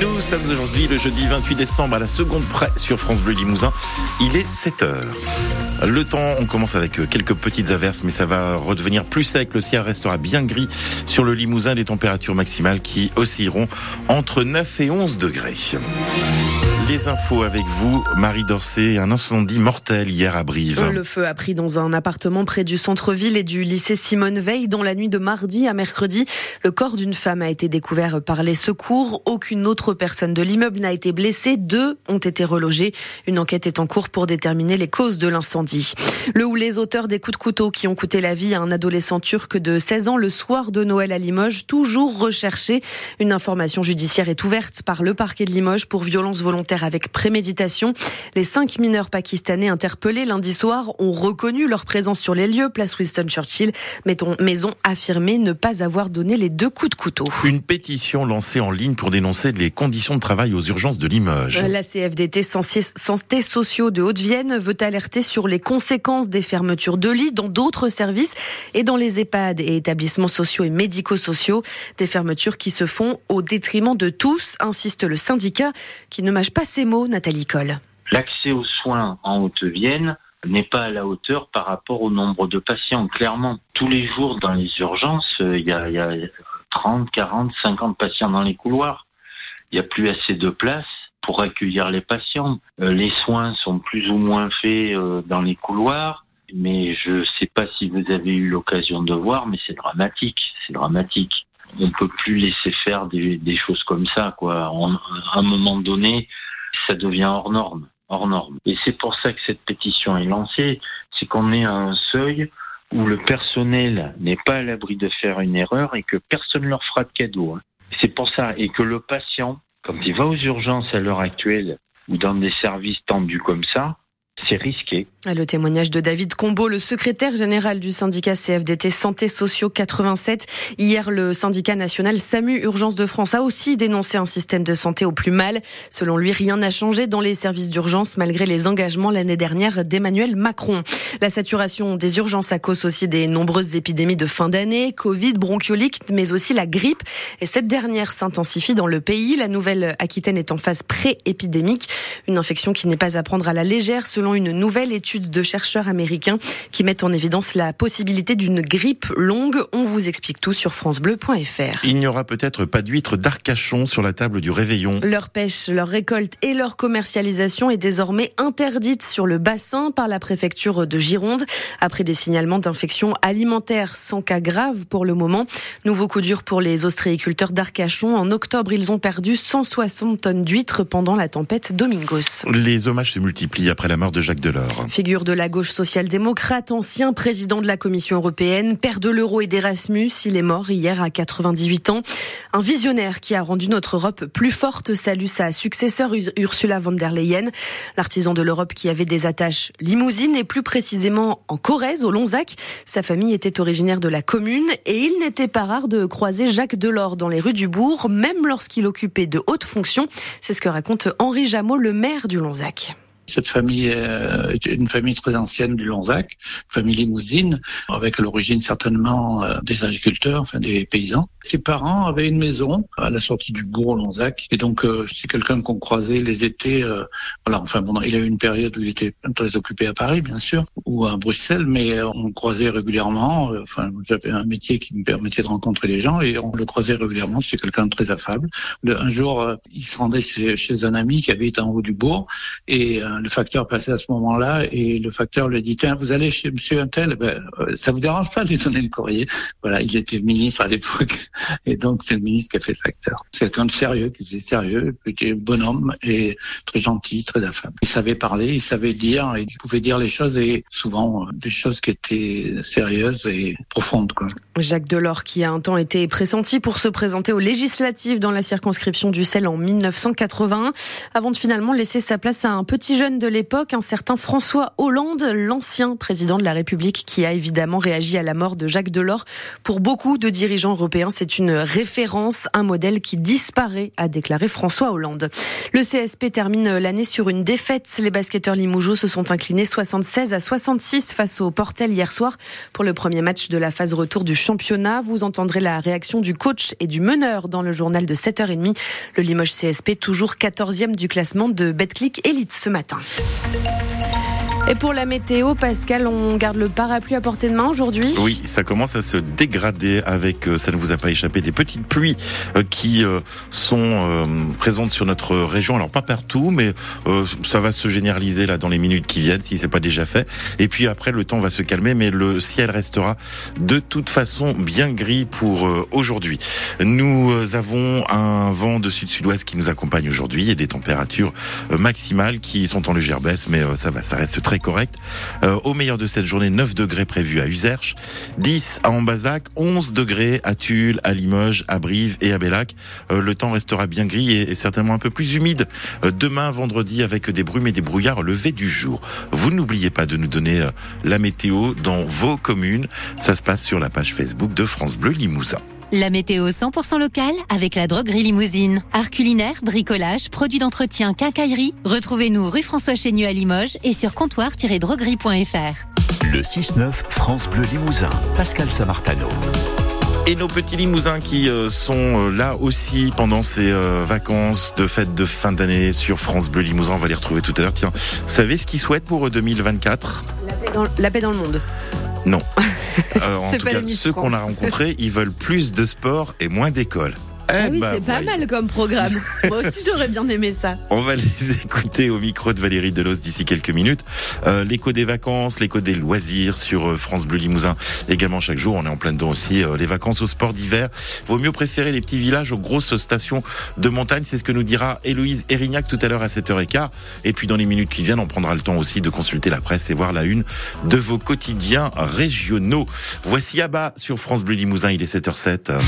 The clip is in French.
Nous sommes aujourd'hui le jeudi 28 décembre à la seconde près sur France Bleu Limousin. Il est 7 heures. Le temps, on commence avec quelques petites averses, mais ça va redevenir plus sec. Le ciel restera bien gris sur le Limousin. Les températures maximales qui oscilleront entre 9 et 11 degrés. Les infos avec vous, Marie Dorcé. Un incendie mortel hier à Brive. Le feu a pris dans un appartement près du centre-ville et du lycée Simone Veil dans la nuit de mardi à mercredi. Le corps d'une femme a été découvert par les secours. Aucune autre personne de l'immeuble n'a été blessée. Deux ont été relogés. Une enquête est en cours pour déterminer les causes de l'incendie. Le ou les auteurs des coups de couteau qui ont coûté la vie à un adolescent turc de 16 ans le soir de Noël à Limoges, toujours recherché. Une information judiciaire est ouverte par le parquet de Limoges pour violence volontaire avec préméditation. Les cinq mineurs pakistanais interpellés lundi soir ont reconnu leur présence sur les lieux, place Winston Churchill, mais ont affirmé ne pas avoir donné les deux coups de couteau. Une pétition lancée en ligne pour dénoncer les conditions de travail aux urgences de Limoges. La CFDT Santé Sociaux de Haute-Vienne veut alerter sur les conséquences des fermetures de lits dans d'autres services et dans les EHPAD et établissements sociaux et médico-sociaux. Des fermetures qui se font au détriment de tous, insiste le syndicat, qui ne mâche pas ces mots, Nathalie Coll. L'accès aux soins en Haute-Vienne n'est pas à la hauteur par rapport au nombre de patients. Clairement, tous les jours dans les urgences, euh, il y a, 30, 40, 50 patients dans les couloirs. Il n'y a plus assez de place pour accueillir les patients. Euh, les soins sont plus ou moins faits euh, dans les couloirs, mais je ne sais pas si vous avez eu l'occasion de voir, mais c'est dramatique, c'est dramatique. On peut plus laisser faire des, choses comme ça, à un moment donné, ça devient hors norme, hors norme. Et c'est pour ça que cette pétition est lancée, c'est qu'on est à un seuil où le personnel n'est pas à l'abri de faire une erreur et que personne ne leur fera de cadeau. Hein. C'est pour ça, et que le patient, quand il va aux urgences à l'heure actuelle ou dans des services tendus comme ça, c'est risqué. Le témoignage de David Combeau, le secrétaire général du syndicat CFDT Santé Sociaux 87. Hier, le syndicat national SAMU Urgence de France a aussi dénoncé un système de santé au plus mal. Selon lui, rien n'a changé dans les services d'urgence malgré les engagements l'année dernière d'Emmanuel Macron. La saturation des urgences à cause aussi des nombreuses épidémies de fin d'année, Covid, bronchiolite, mais aussi la grippe. Et cette dernière s'intensifie dans le pays. La Nouvelle-Aquitaine est en phase pré-épidémique. Une infection qui n'est pas à prendre à la légère selon une nouvelle étude de chercheurs américains qui met en évidence la possibilité d'une grippe longue. On vous explique tout sur francebleu.fr. Il n'y aura peut-être pas d'huîtres d'Arcachon sur la table du réveillon. Leur pêche, leur récolte et leur commercialisation est désormais interdite sur le bassin par la préfecture de Gironde après des signalements d'infections alimentaires sans cas grave pour le moment. Nouveau coup dur pour les ostréiculteurs d'Arcachon. En octobre, ils ont perdu 160 tonnes d'huîtres pendant la tempête Domingos. Les hommages se multiplient après la mort de Jacques Delors. Figure de la gauche social-démocrate, ancien président de la Commission européenne, père de l'euro et d'Erasmus, il est mort hier à 98 ans. Un visionnaire qui a rendu notre Europe plus forte salue sa successeur Ursula von der Leyen, l'artisan de l'Europe qui avait des attaches limousines et plus précisément en Corrèze, au Lonzac. Sa famille était originaire de la commune et il n'était pas rare de croiser Jacques Delors dans les rues du bourg, même lorsqu'il occupait de hautes fonctions. C'est ce que raconte Henri Jameau, le maire du Lonzac. Cette famille euh, est une famille très ancienne du Lonzac, famille limousine, avec l'origine certainement euh, des agriculteurs, enfin des paysans. Ses parents avaient une maison à la sortie du bourg Lonzac, et donc euh, c'est quelqu'un qu'on croisait les étés. voilà, enfin bon, il a eu une période où il était très occupé à Paris, bien sûr, ou à Bruxelles, mais on le croisait régulièrement. Enfin, j'avais un métier qui me permettait de rencontrer les gens, et on le croisait régulièrement. C'est quelqu'un de très affable. un jour, il se rendait chez, chez, un ami qui habite en haut du bourg, et le facteur passait à ce moment-là et le facteur lui dit tiens vous allez chez Monsieur Untel ben euh, ça vous dérange pas de lui donner le courrier? Voilà il était ministre à l'époque et donc c'est le ministre qui a fait le facteur. C'est quelqu'un de sérieux qui était sérieux qui était bonhomme et très gentil très affable. Il savait parler il savait dire et il pouvait dire les choses et souvent euh, des choses qui étaient sérieuses et profondes. Jacques Delors qui a un temps été pressenti pour se présenter aux législatives dans la circonscription du Sel en 1981 avant de finalement laisser sa place à un petit jeune jeune de l'époque, un certain François Hollande, l'ancien président de la République, qui a évidemment réagi à la mort de Jacques Delors. Pour beaucoup de dirigeants européens, c'est une référence, un modèle qui disparaît, a déclaré François Hollande. Le CSP termine l'année sur une défaite. Les basketteurs Limougeaux se sont inclinés 76 à 66 face au Portel hier soir pour le premier match de la phase retour du championnat. Vous entendrez la réaction du coach et du meneur dans le journal de 7h30. Le Limoges CSP, toujours 14e du classement de Betclic Elite ce matin. America. Et pour la météo, Pascal, on garde le parapluie à portée de main aujourd'hui? Oui, ça commence à se dégrader avec, euh, ça ne vous a pas échappé, des petites pluies euh, qui euh, sont présentes sur notre région. Alors pas partout, mais ça va se généraliser là dans les minutes qui viennent, si c'est pas déjà fait. Et puis après, le temps va se calmer, mais le ciel restera de toute façon bien gris pour aujourd'hui. Nous avons un vent de sud-sud-ouest qui nous accompagne aujourd'hui et des températures maximales qui sont en légère baisse, mais ça va, ça reste très correct. Euh, au meilleur de cette journée, 9 degrés prévus à Userche, 10 à Ambazac, 11 degrés à Tulle, à Limoges, à Brive et à Bellac. Euh, le temps restera bien gris et, certainement un peu plus humide euh, demain vendredi avec des brumes et des brouillards levés du jour. Vous n'oubliez pas de nous donner la météo dans vos communes. Ça se passe sur la page Facebook de France Bleu Limousin. La météo 100% locale avec la droguerie Limousine. Art culinaire, bricolage, produits d'entretien, quincaillerie. Retrouvez-nous rue François Chénieux à Limoges et sur comptoir-droguerie.fr. Le 6-9 France Bleu Limousin. Pascal Samartano. Et nos petits limousins qui euh, sont euh, là aussi pendant ces euh, vacances de fête de fin d'année sur France Bleu Limousin. On va les retrouver tout à l'heure. Tiens, vous savez ce qu'ils souhaitent pour 2024 la paix dans le monde. Non. Euh, en tout cas, ceux qu'on a rencontrés, ils veulent plus de sport et moins d'école. Eh ah oui, bah, c'est pas mal comme programme. Moi aussi, j'aurais bien aimé ça. On va les écouter au micro de Valérie Delos d'ici quelques minutes. Euh, l'écho des vacances, l'écho des loisirs sur euh, France Bleu Limousin. Également chaque jour, on est en plein dedans aussi. Euh, les vacances au sport d'hiver. Vaut mieux préférer les petits villages aux grosses stations de montagne. C'est ce que nous dira Héloïse Erignac tout à l'heure à 7h15. Et puis dans les minutes qui viennent, on prendra le temps aussi de consulter la presse et voir la une de vos quotidiens régionaux. Voici Abba sur France Bleu Limousin. Il est 7h07.